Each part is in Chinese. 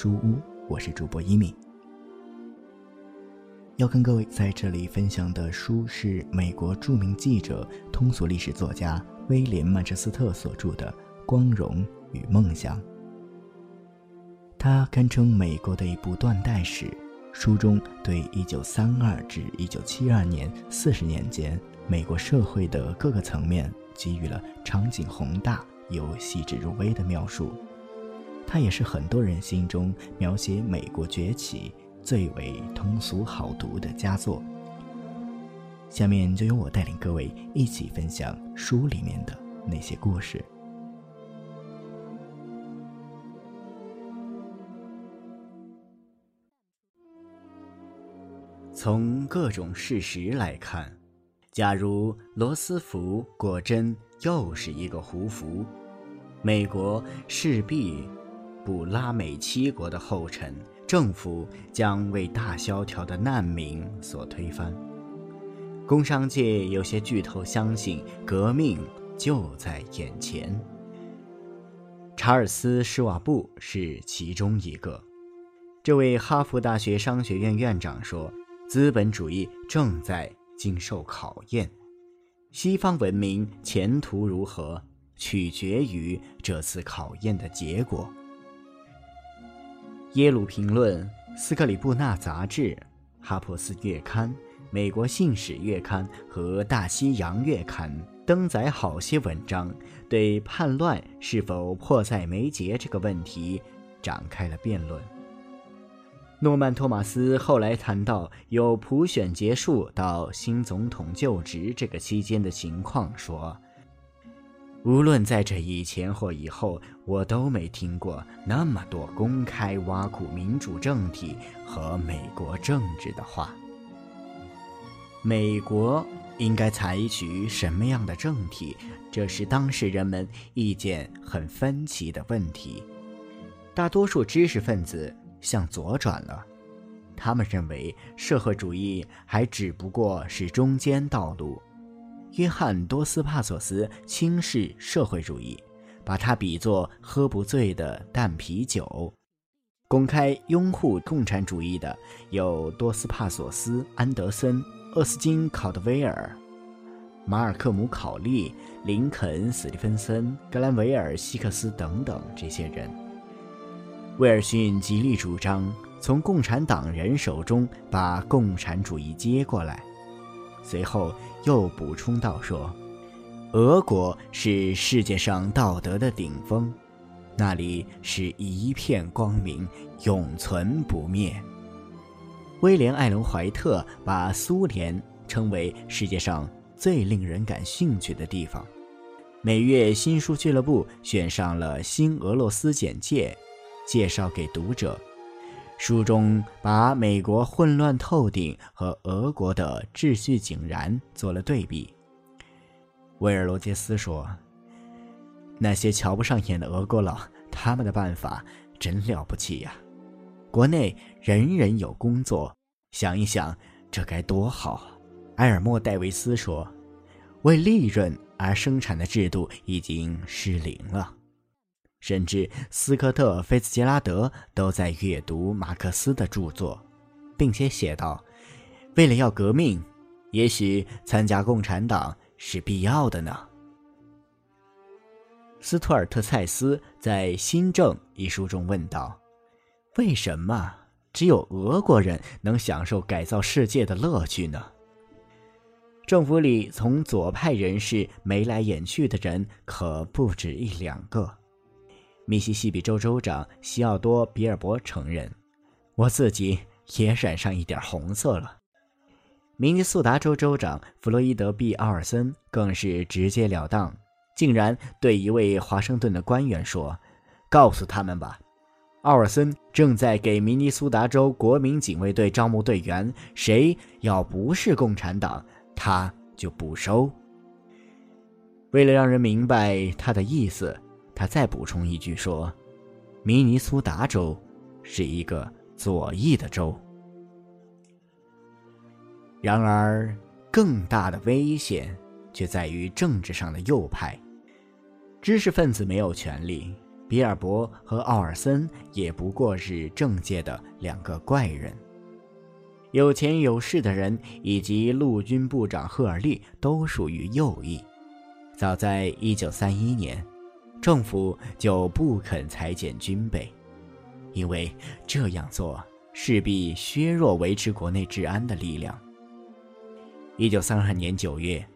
书屋，我是主播一米。要跟各位在这里分享的书是美国著名记者、通俗历史作家威廉·曼彻斯特所著的《光荣与梦想》。它堪称美国的一部断代史，书中对1932至1972年四十年间美国社会的各个层面给予了场景宏大。又细致入微的描述，它也是很多人心中描写美国崛起最为通俗好读的佳作。下面就由我带领各位一起分享书里面的那些故事。从各种事实来看，假如罗斯福果真又是一个胡服。美国势必不拉美七国的后尘，政府将为大萧条的难民所推翻。工商界有些巨头相信革命就在眼前。查尔斯·施瓦布是其中一个。这位哈佛大学商学院院长说：“资本主义正在经受考验，西方文明前途如何？”取决于这次考验的结果。耶鲁评论、斯克里布纳杂志、哈珀斯月刊、美国信使月刊和大西洋月刊登载好些文章，对叛乱是否迫在眉睫这个问题展开了辩论。诺曼·托马斯后来谈到由普选结束到新总统就职这个期间的情况，说。无论在这以前或以后，我都没听过那么多公开挖苦民主政体和美国政治的话。美国应该采取什么样的政体？这是当时人们意见很分歧的问题。大多数知识分子向左转了，他们认为社会主义还只不过是中间道路。约翰·多斯帕索斯轻视社会主义，把它比作喝不醉的淡啤酒。公开拥护共产主义的有多斯帕索斯、安德森、厄斯金·考德威尔、马尔克姆·考利、林肯·史蒂芬森、格兰维尔·希克斯等等这些人。威尔逊极力主张从共产党人手中把共产主义接过来。随后又补充道：“说，俄国是世界上道德的顶峰，那里是一片光明，永存不灭。”威廉·艾伦·怀特把苏联称为世界上最令人感兴趣的地方。每月新书俱乐部选上了《新俄罗斯简介》，介绍给读者。书中把美国混乱透顶和俄国的秩序井然做了对比。威尔罗杰斯说：“那些瞧不上眼的俄国佬，他们的办法真了不起呀！国内人人有工作，想一想，这该多好！”埃尔莫·戴维斯说：“为利润而生产的制度已经失灵了。”甚至斯科特·菲茨杰拉德都在阅读马克思的著作，并且写道：“为了要革命，也许参加共产党是必要的呢。”斯图尔特·蔡斯在《新政》一书中问道：“为什么只有俄国人能享受改造世界的乐趣呢？”政府里从左派人士眉来眼去的人可不止一两个。密西西比州州长西奥多·比尔博承认：“我自己也染上一点红色了。”明尼苏达州州长弗洛伊德·毕奥尔森更是直截了当，竟然对一位华盛顿的官员说：“告诉他们吧，奥尔森正在给明尼苏达州国民警卫队招募队员，谁要不是共产党，他就不收。”为了让人明白他的意思。他再补充一句说：“明尼苏达州是一个左翼的州。”然而，更大的危险却在于政治上的右派。知识分子没有权利，比尔博和奥尔森也不过是政界的两个怪人。有钱有势的人以及陆军部长赫尔利都属于右翼。早在1931年，政府就不肯裁减军备，因为这样做势必削弱维持国内治安的力量。1932年9月，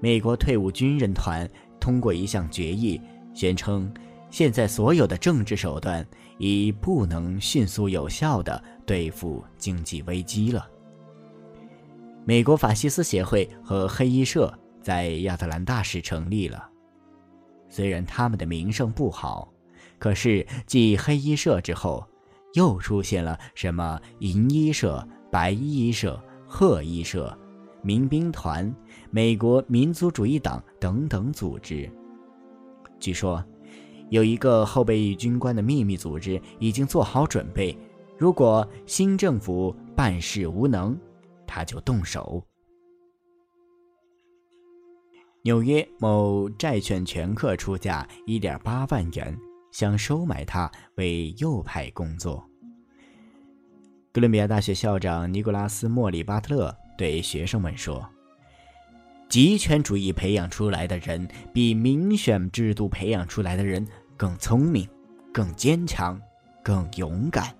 美国退伍军人团通过一项决议，宣称现在所有的政治手段已不能迅速有效地对付经济危机了。美国法西斯协会和黑衣社在亚特兰大市成立了。虽然他们的名声不好，可是继黑衣社之后，又出现了什么银衣社、白衣社、褐衣社、民兵团、美国民族主义党等等组织。据说，有一个后备役军官的秘密组织已经做好准备，如果新政府办事无能。他就动手。纽约某债券全客出价一点八万元，想收买他为右派工作。哥伦比亚大学校长尼古拉斯·莫里巴特勒对学生们说：“极权主义培养出来的人，比民选制度培养出来的人更聪明、更坚强、更勇敢。”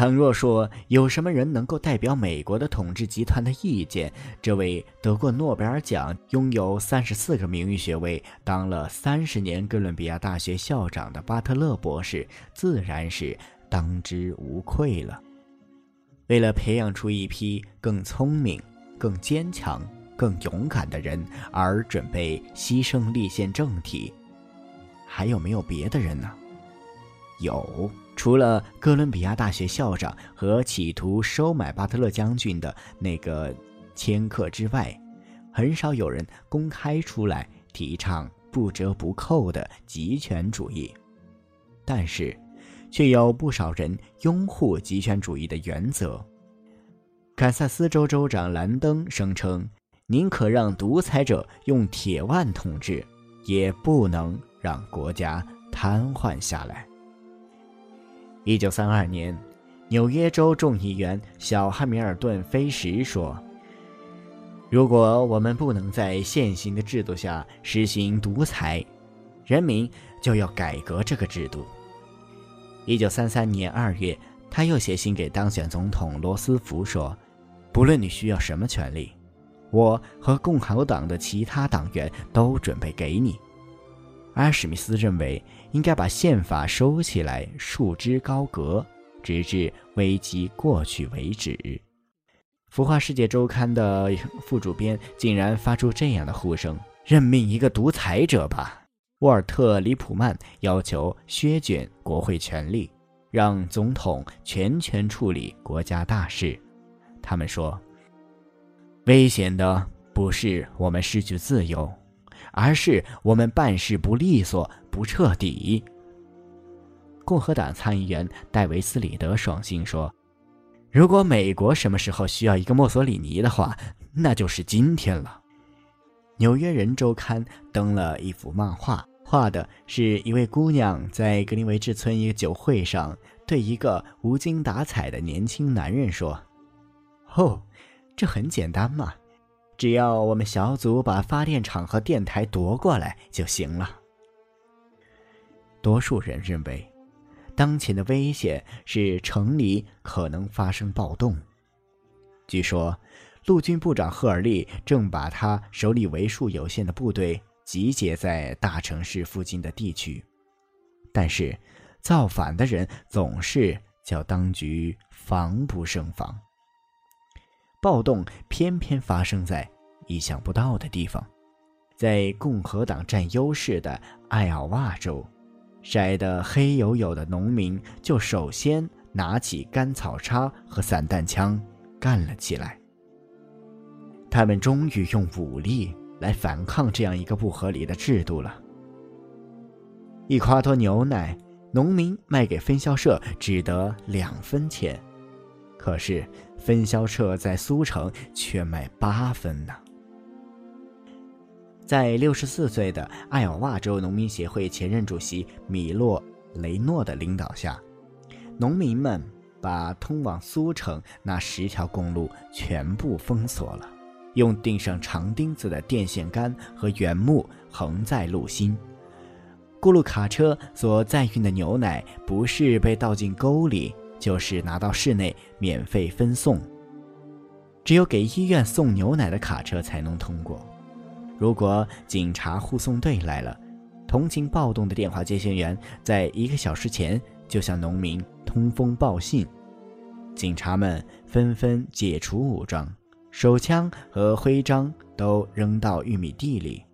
倘若说有什么人能够代表美国的统治集团的意见，这位得过诺贝尔奖、拥有三十四个名誉学位、当了三十年哥伦比亚大学校长的巴特勒博士，自然是当之无愧了。为了培养出一批更聪明、更坚强、更勇敢的人，而准备牺牲立宪政体，还有没有别的人呢？有。除了哥伦比亚大学校长和企图收买巴特勒将军的那个掮客之外，很少有人公开出来提倡不折不扣的极权主义。但是，却有不少人拥护极权主义的原则。堪萨斯州州长兰登声称：“宁可让独裁者用铁腕统治，也不能让国家瘫痪下来。”一九三二年，纽约州众议员小汉密尔顿·菲什说：“如果我们不能在现行的制度下实行独裁，人民就要改革这个制度。”一九三三年二月，他又写信给当选总统罗斯福说：“不论你需要什么权利，我和共和党的其他党员都准备给你。”而史密斯认为。应该把宪法收起来，束之高阁，直至危机过去为止。《浮华世界周刊》的副主编竟然发出这样的呼声：“任命一个独裁者吧！”沃尔特·里普曼要求削减国会权力，让总统全权处理国家大事。他们说：“危险的不是我们失去自由。”而是我们办事不利索、不彻底。共和党参议员戴维斯里德爽心说：“如果美国什么时候需要一个墨索里尼的话，那就是今天了。”《纽约人周刊》登了一幅漫画，画的是一位姑娘在格林维治村一个酒会上，对一个无精打采的年轻男人说：“哦，这很简单嘛。”只要我们小组把发电厂和电台夺过来就行了。多数人认为，当前的危险是城里可能发生暴动。据说，陆军部长赫尔利正把他手里为数有限的部队集结在大城市附近的地区，但是造反的人总是叫当局防不胜防。暴动偏偏发生在意想不到的地方，在共和党占优势的艾奥瓦州，晒得黑黝黝的农民就首先拿起干草叉和散弹枪干了起来。他们终于用武力来反抗这样一个不合理的制度了。一夸脱牛奶，农民卖给分销社只得两分钱。可是，分销社在苏城却卖八分呢。在六十四岁的艾尔瓦州农民协会前任主席米洛雷诺的领导下，农民们把通往苏城那十条公路全部封锁了，用钉上长钉子的电线杆和原木横在路心。过路卡车所载运的牛奶，不是被倒进沟里，就是拿到市内免费分送。只有给医院送牛奶的卡车才能通过。如果警察护送队来了，同情暴动的电话接线员在一个小时前就向农民通风报信，警察们纷纷解除武装，手枪和徽章都扔到玉米地里。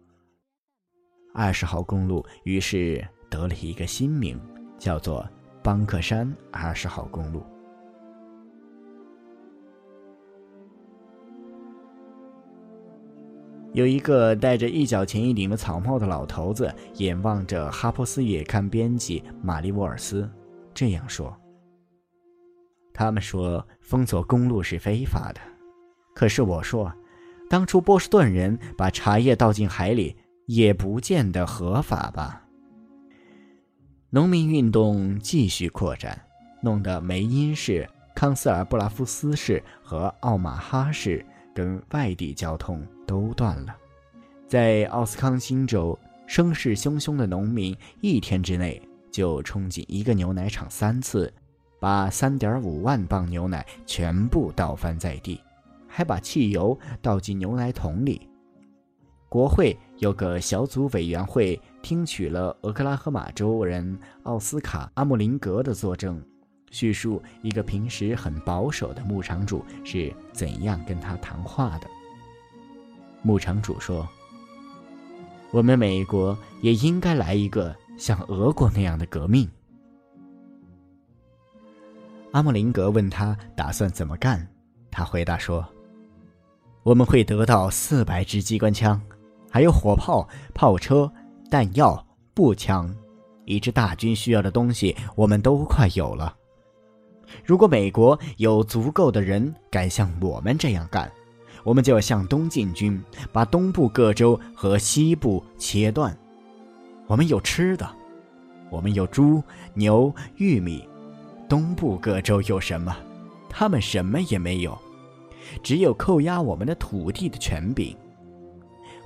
二十号公路于是得了一个新名，叫做邦克山二十号公路。有一个戴着一角钱一顶的草帽的老头子，眼望着哈珀斯野刊编辑玛丽沃尔斯，这样说：“他们说封锁公路是非法的，可是我说，当初波士顿人把茶叶倒进海里。”也不见得合法吧。农民运动继续扩展，弄得梅因市、康斯尔布拉夫斯市和奥马哈市跟外地交通都断了。在奥斯康星州，声势汹汹的农民一天之内就冲进一个牛奶厂三次，把三点五万磅牛奶全部倒翻在地，还把汽油倒进牛奶桶里。国会有个小组委员会听取了俄克拉荷马州人奥斯卡·阿姆林格的作证，叙述一个平时很保守的牧场主是怎样跟他谈话的。牧场主说：“我们美国也应该来一个像俄国那样的革命。”阿莫林格问他打算怎么干，他回答说：“我们会得到四百支机关枪。”还有火炮、炮车、弹药、步枪，一支大军需要的东西，我们都快有了。如果美国有足够的人敢像我们这样干，我们就要向东进军，把东部各州和西部切断。我们有吃的，我们有猪、牛、玉米。东部各州有什么？他们什么也没有，只有扣押我们的土地的权柄。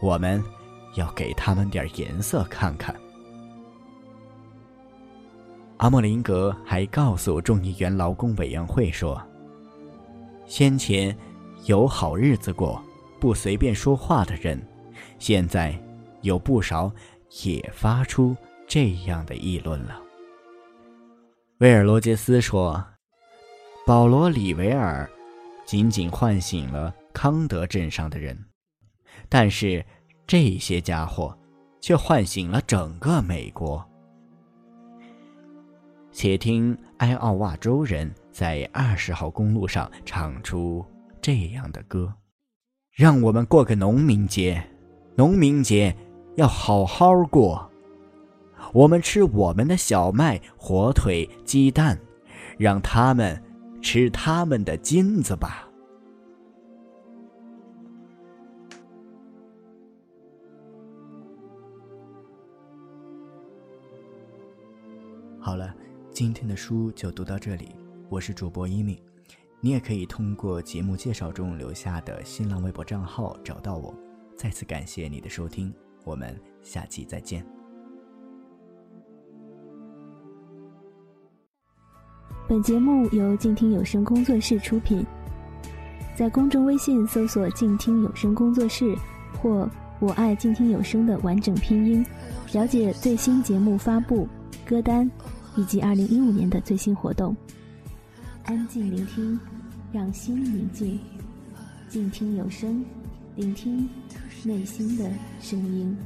我们要给他们点颜色看看。阿莫林格还告诉众议员劳工委员会说：“先前有好日子过、不随便说话的人，现在有不少也发出这样的议论了。”威尔罗杰斯说：“保罗·里维尔仅仅唤醒了康德镇上的人。”但是，这些家伙却唤醒了整个美国。且听埃奥瓦州人在二十号公路上唱出这样的歌：“让我们过个农民节，农民节要好好过。我们吃我们的小麦、火腿、鸡蛋，让他们吃他们的金子吧。”好了，今天的书就读到这里。我是主播一米，你也可以通过节目介绍中留下的新浪微博账号找到我。再次感谢你的收听，我们下期再见。本节目由静听有声工作室出品，在公众微信搜索“静听有声工作室”或“我爱静听有声”的完整拼音，了解最新节目发布、歌单。以及二零一五年的最新活动。安静聆听，让心宁静，静听有声，聆听内心的声音。